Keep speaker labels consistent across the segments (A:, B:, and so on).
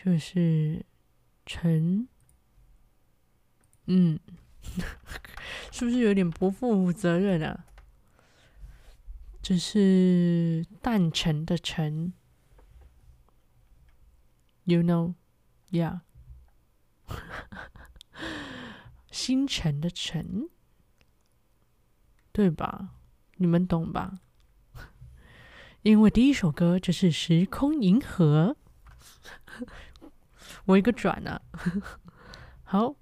A: 就是陈，嗯，是不是有点不负责任啊？就是诞辰的辰，You know, yeah，星 辰的辰，对吧？你们懂吧？因为第一首歌就是《时空银河》。我一个转啊，好，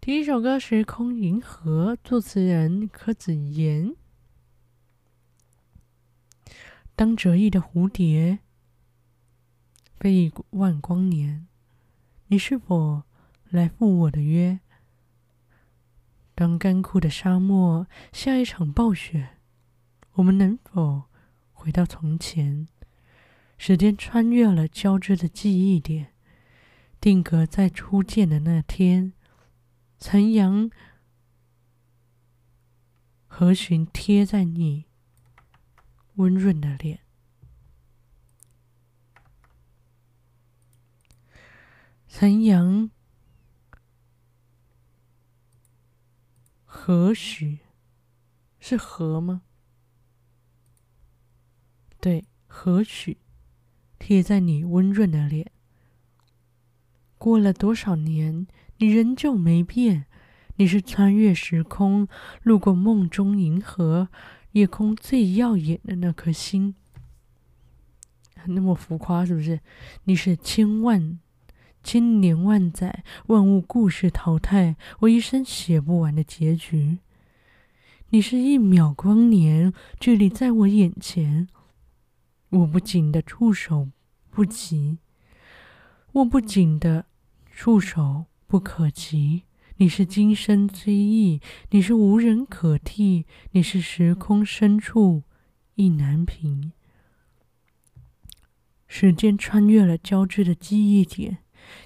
A: 第一首歌《时空银河》，作词人柯子妍。当折翼的蝴蝶飞一万光年，你是否来赴我的约？当干枯的沙漠下一场暴雪，我们能否回到从前？时间穿越了交织的记忆点。定格在初见的那天，残阳何许贴在你温润的脸？残阳何许是何吗？对，何许贴在你温润的脸？过了多少年，你仍旧没变。你是穿越时空，路过梦中银河，夜空最耀眼的那颗星。那么浮夸是不是？你是千万千年万载，万物故事淘汰，我一生写不完的结局。你是一秒光年，距离在我眼前，握不紧的触手不及，握不紧的。触手不可及，你是今生追忆，你是无人可替，你是时空深处意难平。时间穿越了交织的记忆点，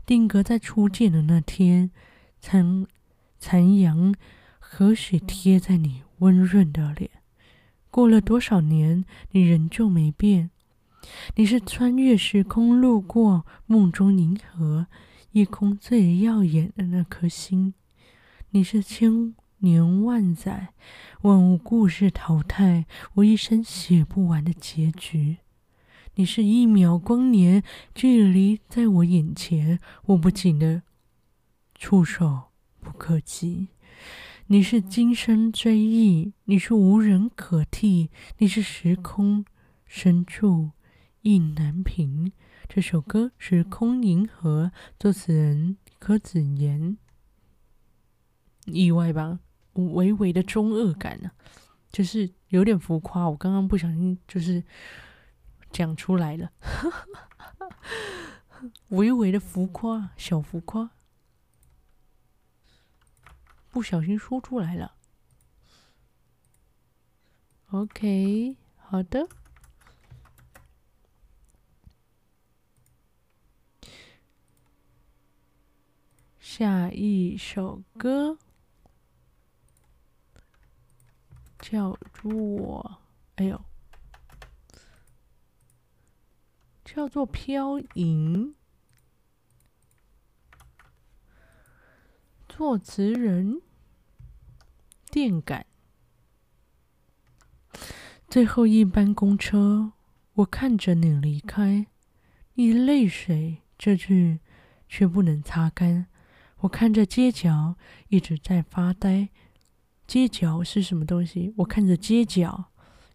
A: 定格在初见的那天。残残阳何许贴在你温润的脸？过了多少年，你仍旧没变。你是穿越时空，路过梦中银河。夜空最耀眼的那颗星，你是千年万载，万物故事淘汰，我一生写不完的结局。你是一秒光年，距离在我眼前，握不紧的触手不可及。你是今生追忆，你是无人可替，你是时空深处意难平。这首歌《是空银河》，作词人柯子妍。意外吧？微微的中二感呢、就是有点浮夸。我刚刚不小心就是讲出来了，微微的浮夸，小浮夸，不小心说出来了。OK，好的。下一首歌叫做“哎呦”，叫做《飘影》，作词人电感。最后一班公车，我看着你离开，你泪水这句却不能擦干。我看着街角一直在发呆，街角是什么东西？我看着街角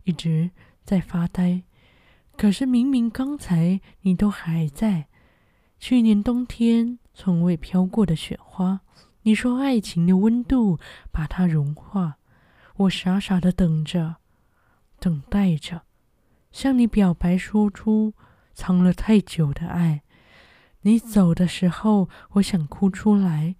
A: 一直在发呆，可是明明刚才你都还在。去年冬天从未飘过的雪花，你说爱情的温度把它融化，我傻傻的等着，等待着，向你表白，说出藏了太久的爱。你走的时候，我想哭出来。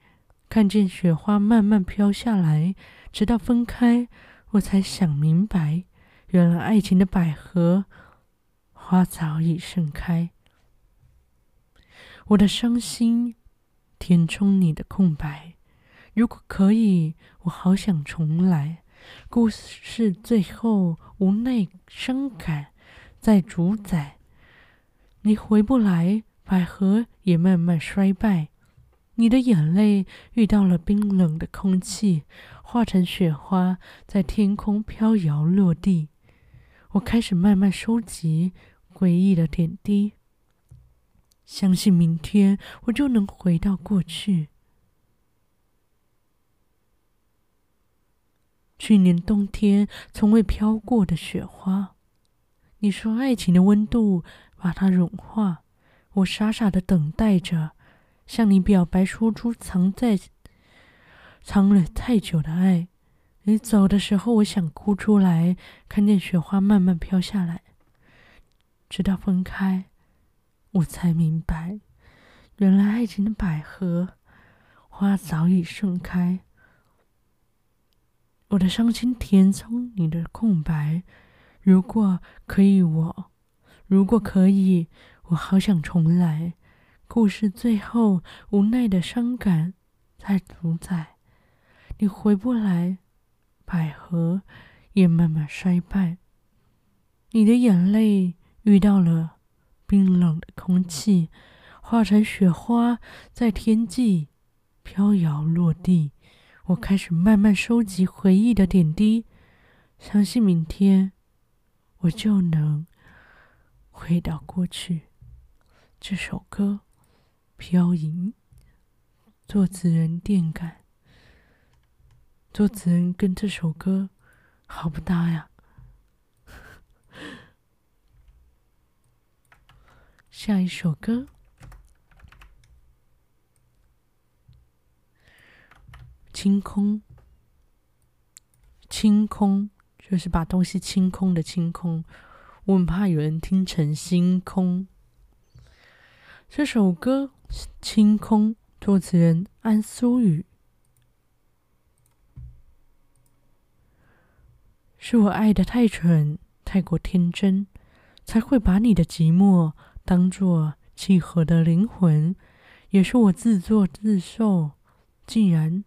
A: 看见雪花慢慢飘下来，直到分开，我才想明白，原来爱情的百合花早已盛开。我的伤心填充你的空白。如果可以，我好想重来。故事最后无奈伤感在主宰，你回不来，百合也慢慢衰败。你的眼泪遇到了冰冷的空气，化成雪花，在天空飘摇落地。我开始慢慢收集回忆的点滴，相信明天我就能回到过去。去年冬天从未飘过的雪花，你说爱情的温度把它融化，我傻傻的等待着。向你表白，说出藏在藏了太久的爱。你走的时候，我想哭出来。看见雪花慢慢飘下来，直到分开，我才明白，原来爱情的百合花早已盛开。我的伤心填充你的空白。如果可以我，如果可以，我好想重来。故事最后，无奈的伤感在主宰。你回不来，百合也慢慢衰败。你的眼泪遇到了冰冷的空气，化成雪花，在天际飘摇落地。我开始慢慢收集回忆的点滴，相信明天我就能回到过去。这首歌。飘影，作词人电感，作词人跟这首歌好不搭呀。下一首歌，清空，清空就是把东西清空的清空，我很怕有人听成星空。这首歌。清空，作词人安苏雨。是我爱的太蠢，太过天真，才会把你的寂寞当作契合的灵魂。也是我自作自受，既然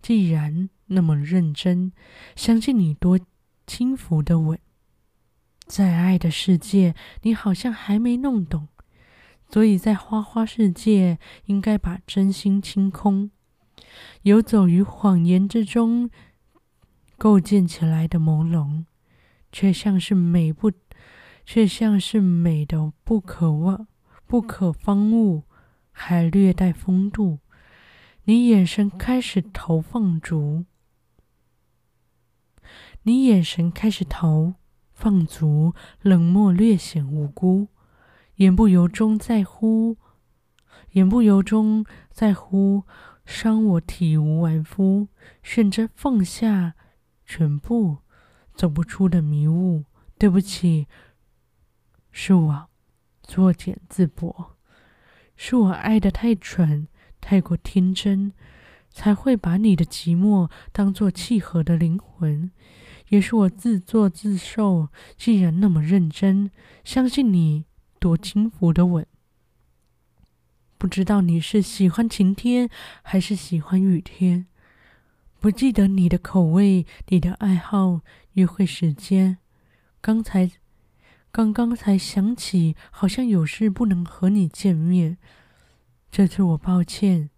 A: 既然那么认真，相信你多轻浮的吻，在爱的世界，你好像还没弄懂。所以在花花世界，应该把真心清空，游走于谎言之中，构建起来的朦胧，却像是美不，却像是美的不可忘、不可方物，还略带风度。你眼神开始投放逐，你眼神开始投放逐，冷漠略显无辜。言不由衷在乎，言不由衷在乎，伤我体无完肤。选择放下全部，走不出的迷雾。对不起，是我作茧自缚，是我爱的太蠢，太过天真，才会把你的寂寞当作契合的灵魂。也是我自作自受，既然那么认真，相信你。多轻浮的吻，不知道你是喜欢晴天还是喜欢雨天，不记得你的口味、你的爱好、约会时间。刚才，刚刚才想起，好像有事不能和你见面。这次我抱歉，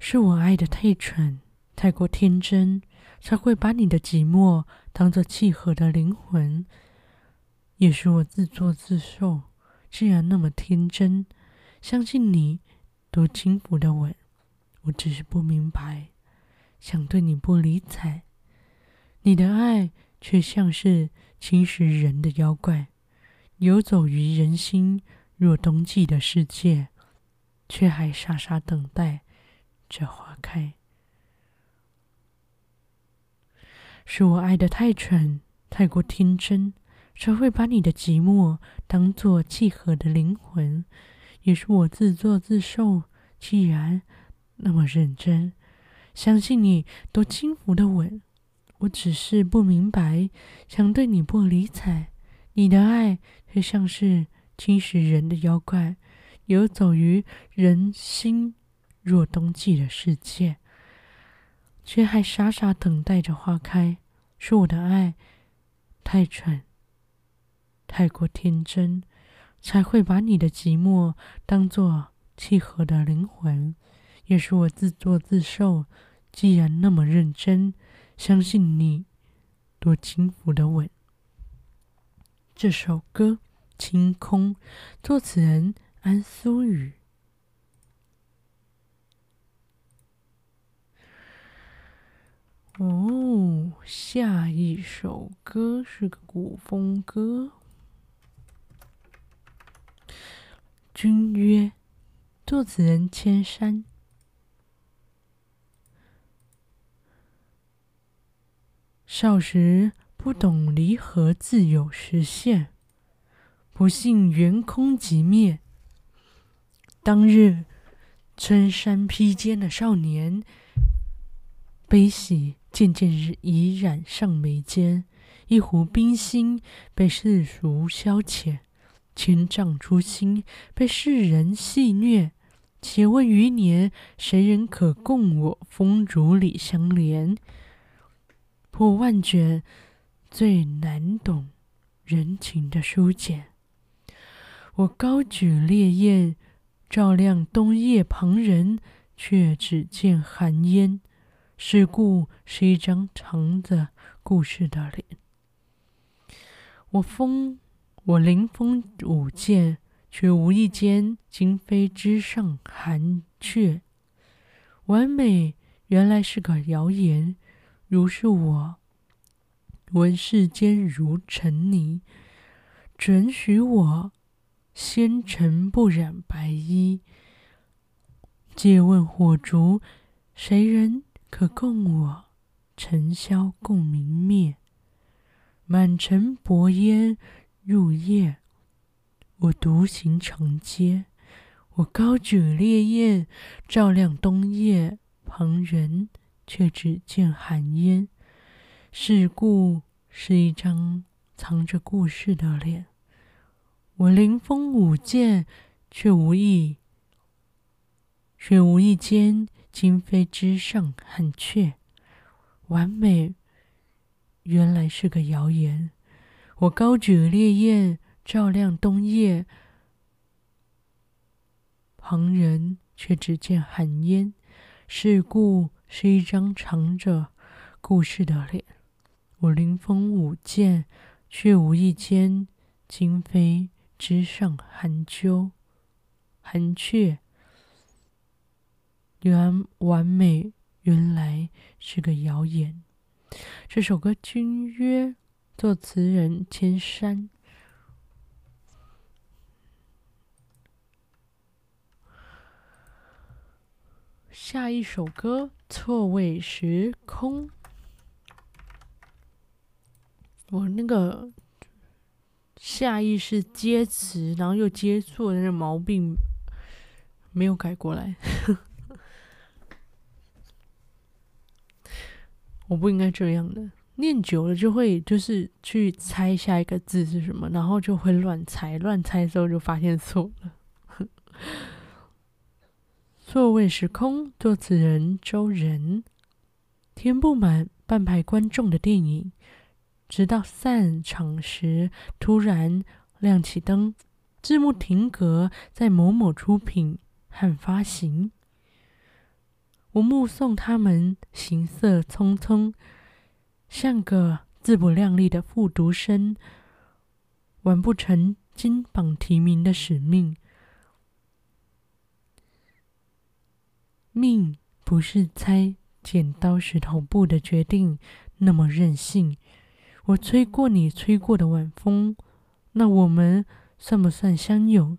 A: 是我爱的太蠢，太过天真。才会把你的寂寞当作契合的灵魂，也是我自作自受。既然那么天真，相信你多轻浮的吻，我只是不明白，想对你不理睬，你的爱却像是侵蚀人的妖怪，游走于人心若冬季的世界，却还傻傻等待着花开。是我爱的太蠢，太过天真，才会把你的寂寞当作契合的灵魂？也是我自作自受。既然那么认真，相信你多轻浮的吻。我只是不明白，想对你不理睬，你的爱却像是侵蚀人的妖怪，游走于人心若冬季的世界，却还傻傻等待着花开。是我的爱太蠢，太过天真，才会把你的寂寞当作契合的灵魂。也是我自作自受。既然那么认真。相信你，多轻浮的吻。这首歌《清空》，作词人安苏雨。哦，下一首歌是个古风歌，《君约》，作词人千山。少时不懂离合自有时限，不信缘空即灭。当日春衫披肩的少年，悲喜渐渐已染上眉间。一壶冰心被世俗消遣，千丈初心被世人戏谑。且问余年，谁人可共我风烛里相连？破万卷，最难懂人情的书简。我高举烈焰，照亮冬夜，旁人却只见寒烟。世故是一张藏着故事的脸。我风，我临风舞剑，却无意间惊飞枝上寒雀。完美原来是个谣言。如是我闻世间如尘泥，准许我纤尘不染白衣。借问火烛，谁人可共我尘消共明灭？满城薄烟入夜，我独行长街。我高举烈焰，照亮冬夜，旁人。却只见寒烟。世故是一张藏着故事的脸。我临风舞剑，却无意，却无意间今非之上寒雀。完美原来是个谣言。我高举烈焰，照亮冬夜，旁人却只见寒烟。世故。是一张藏着故事的脸。我临风舞剑，却无意间惊飞枝上寒鸠、寒雀。原完美，原来是个谣言。这首歌《君约》，作词人千山。下一首歌。错位时空，我那个下意识接词，然后又接错的那个毛病没有改过来。我不应该这样的，念久了就会就是去猜下一个字是什么，然后就会乱猜，乱猜之后就发现错了。座位时空，作词人周仁。填不满半排观众的电影，直到散场时突然亮起灯，字幕停格在某某出品和发行。我目送他们行色匆匆，像个自不量力的复读生，完不成金榜题名的使命。命不是猜剪刀石头布的决定那么任性。我吹过你吹过的晚风，那我们算不算相拥？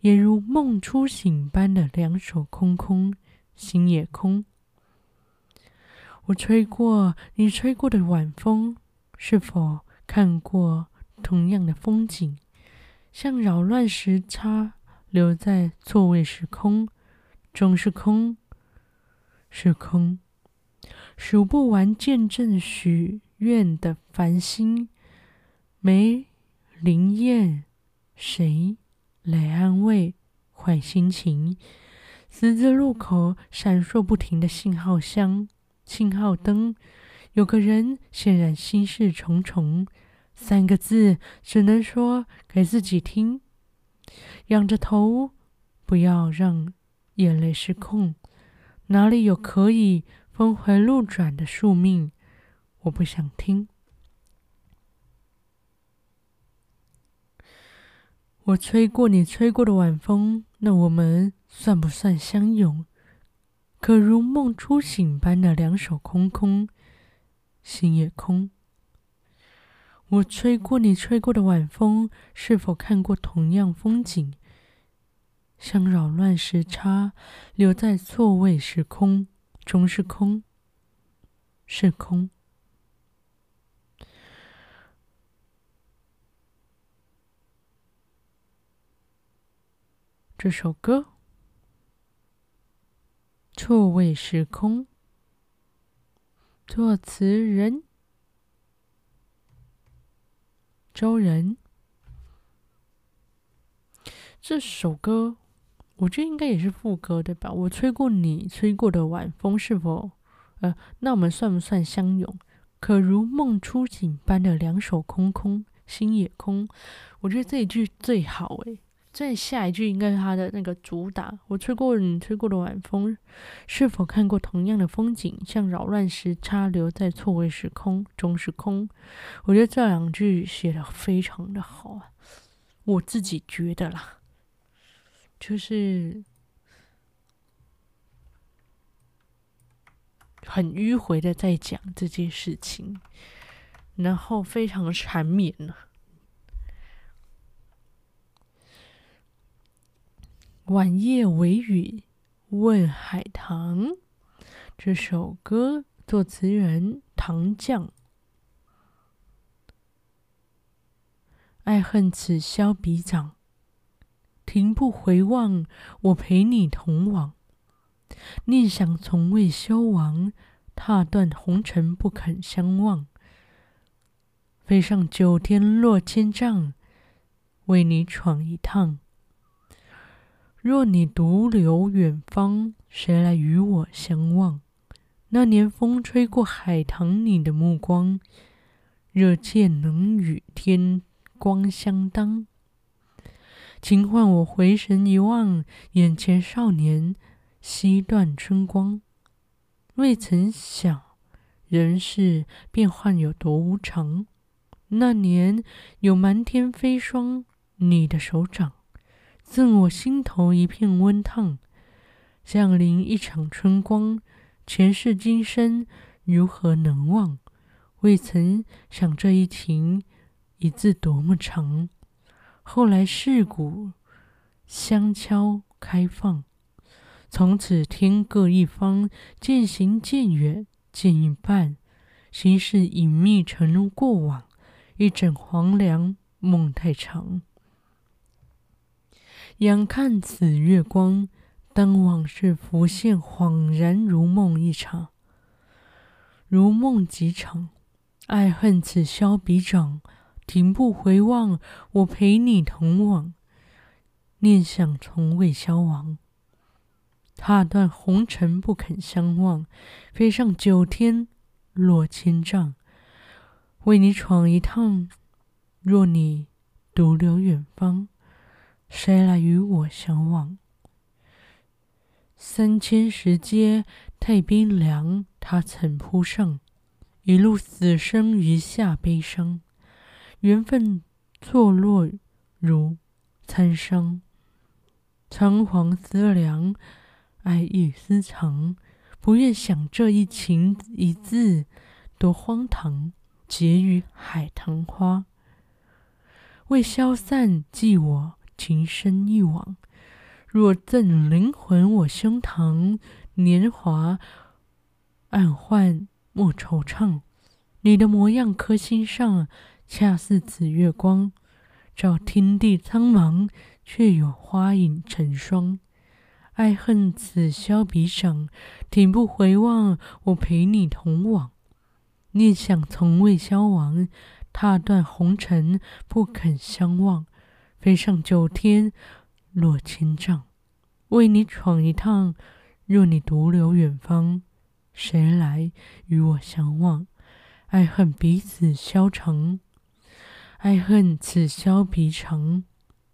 A: 也如梦初醒般的两手空空，心也空。我吹过你吹过的晚风，是否看过同样的风景，像扰乱时差，留在错位时空，终是空，是空，数不完见证许愿的繁星，没灵验，谁来安慰坏心情？十字路口闪烁不停的信号箱、信号灯，有个人显然心事重重。三个字只能说给自己听：仰着头，不要让眼泪失控。哪里有可以峰回路转的宿命？我不想听。我吹过你吹过的晚风，那我们算不算相拥？可如梦初醒般的两手空空，心也空。我吹过你吹过的晚风，是否看过同样风景？像扰乱时差，留在错位时空，终是空，是空。这首歌《错位时空》，作词人周仁。这首歌我觉得应该也是副歌对吧？我吹过你吹过的晚风，是否？呃，那我们算不算相拥？可如梦初醒般的两手空空，心也空。我觉得这一句最好诶。再下一句应该是他的那个主打。我吹过你吹过的晚风，是否看过同样的风景？像扰乱时差，留在错位时空，终是空。我觉得这两句写的非常的好啊，我自己觉得啦，就是很迂回的在讲这件事情，然后非常缠绵呢。晚夜微雨问海棠，这首歌作词人唐将。爱恨此消彼长，停步回望，我陪你同往。念想从未消亡，踏断红尘不肯相忘。飞上九天落千丈，为你闯一趟。若你独留远方，谁来与我相望？那年风吹过海棠，你的目光，热切能与天光相当。轻唤我回神一望，眼前少年惜断春光。未曾想人世变幻有多无常。那年有满天飞霜，你的手掌。赠我心头一片温烫，降临一场春光，前世今生如何能忘？未曾想这一情一字多么长，后来世故相敲开放，从此天各一方，渐行渐远渐一半，心事隐秘成过往，一枕黄粱梦太长。仰看此月光，当往事浮现，恍然如梦一场，如梦几场。爱恨此消彼长，停步回望，我陪你同往。念想从未消亡，踏断红尘不肯相忘。飞上九天落千丈，为你闯一趟。若你独留远方。谁来与我相望？三千石阶太冰凉，他曾铺上一路死生余下悲伤。缘分错落如参商，仓皇思量，爱意私藏。不愿想这一情一字多荒唐，结于海棠花。为消散寄我。情深一往，若赠灵魂我胸膛，年华暗换莫惆怅。你的模样刻心上，恰似此月光，照天地苍茫，却有花影成双。爱恨此消彼长，停不回望，我陪你同往。念想从未消亡，踏断红尘不肯相忘。飞上九天，落千丈，为你闯一趟。若你独留远方，谁来与我相望？爱恨彼此消长，爱恨此消彼长，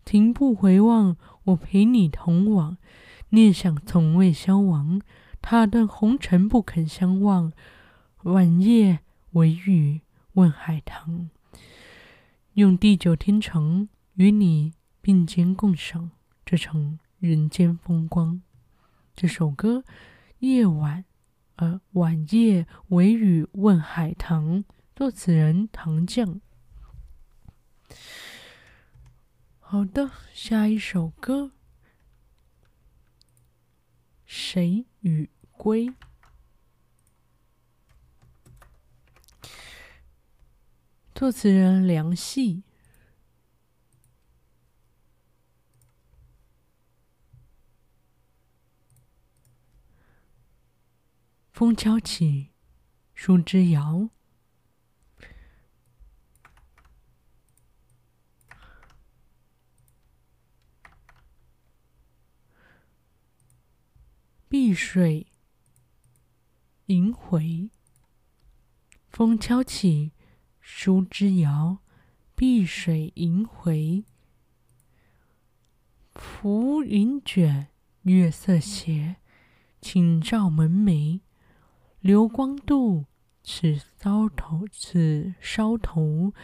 A: 停步回望，我陪你同往。念想从未消亡，踏断红尘不肯相忘。晚夜微雨问海棠，用地久天长与你并肩共赏这场人间风光。这首歌，夜晚，呃，晚夜微雨问海棠，作词人唐将。好的，下一首歌。谁与归？作词人梁细。风敲起，树枝摇。碧水萦回，风敲起，树枝摇。碧水萦回，浮云卷，月色斜，倾照门楣。流光渡，此搔头，此梢头，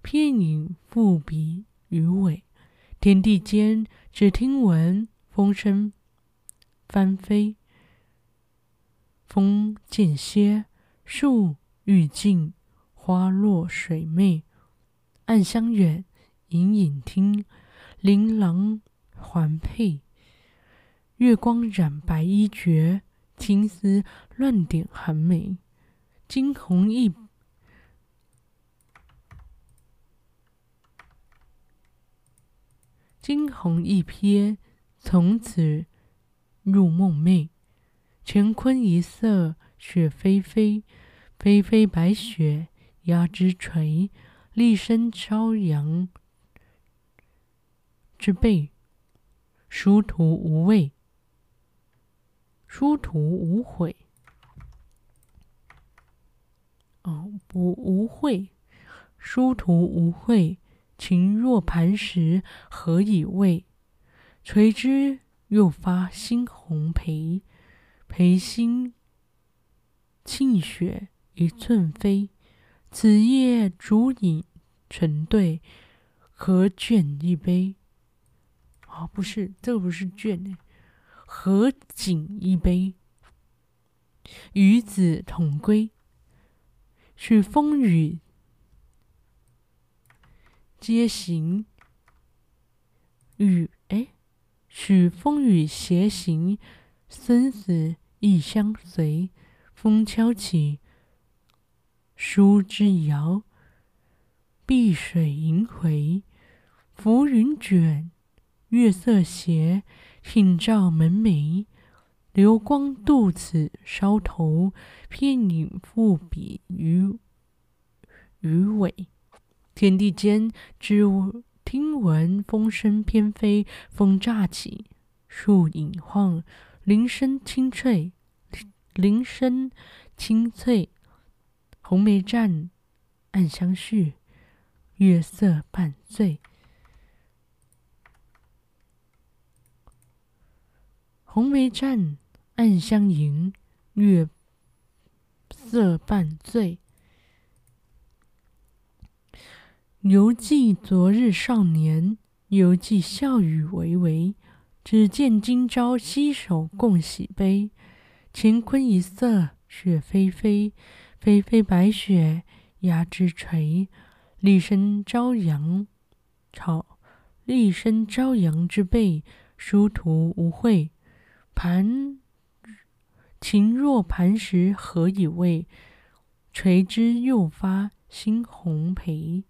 A: 片影复比余尾。天地间，只听闻风声翻飞。风渐歇，树欲静，花落水媚。暗香远，隐隐听，琳琅环佩。月光染白衣绝，青丝乱点寒梅。惊鸿一，惊鸿一瞥，从此入梦寐。乾坤一色，雪霏霏，霏霏白雪压枝垂。立身朝阳之辈，殊途无畏，殊途无悔。哦，不无悔，殊途无悔。情若磐石，何以慰？垂枝又发新红蓓。蓓心沁雪一寸飞，此夜烛影成对，何卷一杯？哦，不是，这个不是卷呢，何仅一杯？与子同归，许风雨。偕行，与哎，许风雨偕行。生死亦相随，风敲起，书之摇。碧水萦回，浮云卷，月色斜，倾照门楣。流光渡此梢头，片影复比余余尾。天地间，只听闻风声翩飞，风乍起，树影晃。铃声清脆，铃声清脆。红梅绽，暗香续，月色半醉。红梅绽，暗香盈，月色半醉。犹记昨日少年，犹记笑语微微。只见今朝携手共洗杯，乾坤一色雪霏霏，霏霏白雪压枝垂。立身朝阳朝，立身朝阳之辈，殊途无悔。盘情若磐石，何以慰？垂枝又发新红蓓。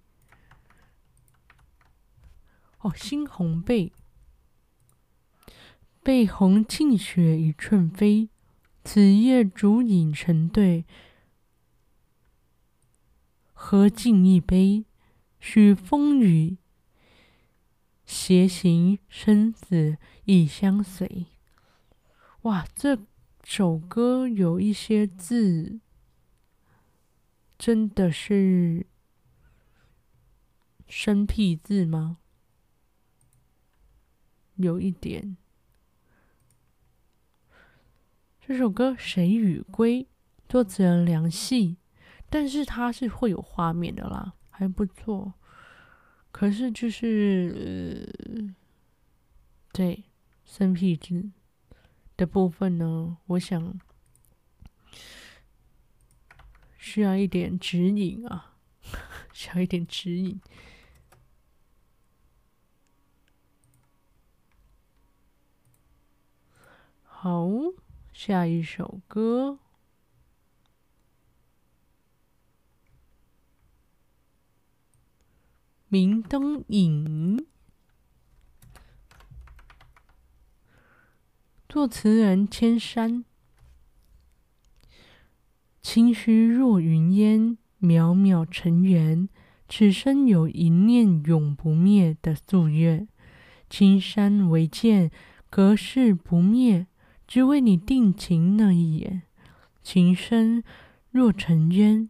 A: 哦，新红背，背红尽雪一寸飞，此夜烛影成对，喝尽一杯，许风雨偕行，生死亦相随。哇，这首歌有一些字，真的是生僻字吗？有一点。这首歌《谁与归》，作词人梁细，但是它是会有画面的啦，还不错。可是就是，呃、对生僻字的部分呢，我想需要一点指引啊，需要一点指引。好，下一首歌，《明灯影》，作词人千山。清虚若云烟，渺渺尘缘，此生有一念永不灭的夙愿。青山为鉴，隔世不灭。只为你定情那一眼，情深若尘烟，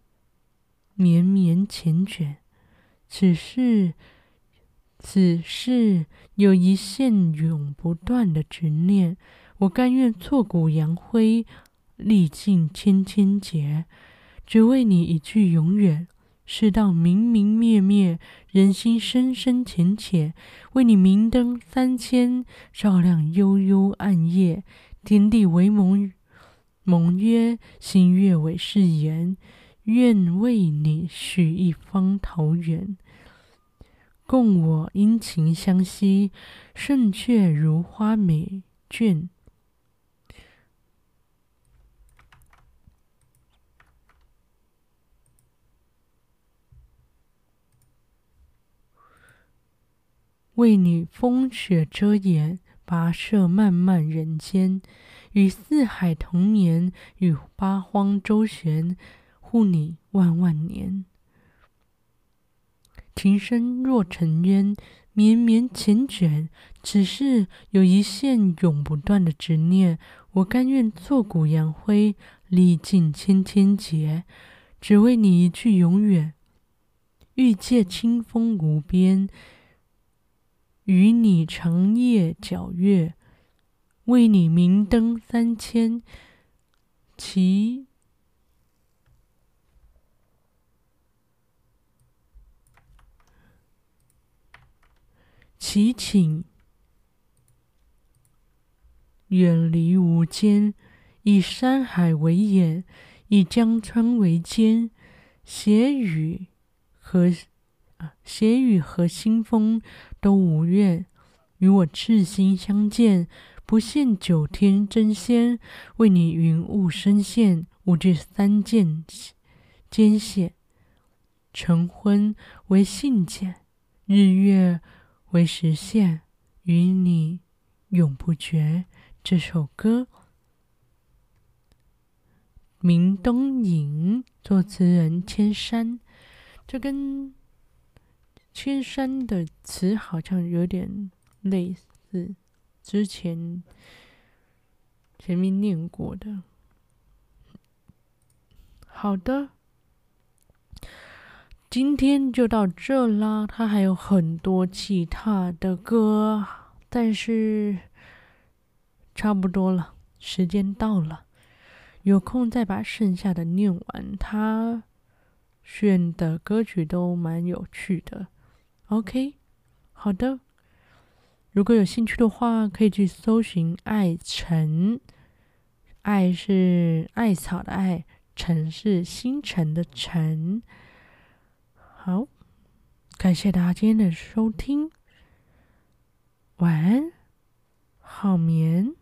A: 绵绵缱绻。此世，此世有一线永不断的执念，我甘愿挫骨扬灰，历尽千千劫，只为你一句永远。世道明明灭灭，人心深深浅浅，为你明灯三千，照亮幽幽暗夜。天地为盟，盟约，星月为誓言，愿为你许一方桃源，共我殷勤相惜，胜却如花美眷。为你风雪遮掩。跋涉漫漫人间，与四海同眠，与八荒周旋，护你万万年。情深若尘烟，绵绵缱绻，只是有一线永不断的执念，我甘愿挫骨扬灰，历尽千千劫，只为你一句永远。欲借清风无边。与你长夜皎月，为你明灯三千，祈祈请远离无间，以山海为眼，以江川为肩，斜雨和。斜雨和清风都无怨，与我赤心相见，不羡九天真仙，为你云雾深陷，无惧三剑艰险。晨昏为信笄，日月为时限，与你永不绝。这首歌《明灯隐》，作词人千山，这跟。千山的词好像有点类似，之前前面念过的。好的，今天就到这啦。他还有很多其他的歌，但是差不多了，时间到了，有空再把剩下的念完。他选的歌曲都蛮有趣的。OK，好的。如果有兴趣的话，可以去搜寻艾成。艾是艾草的艾，成是星辰的辰。好，感谢大家今天的收听，晚安，好眠。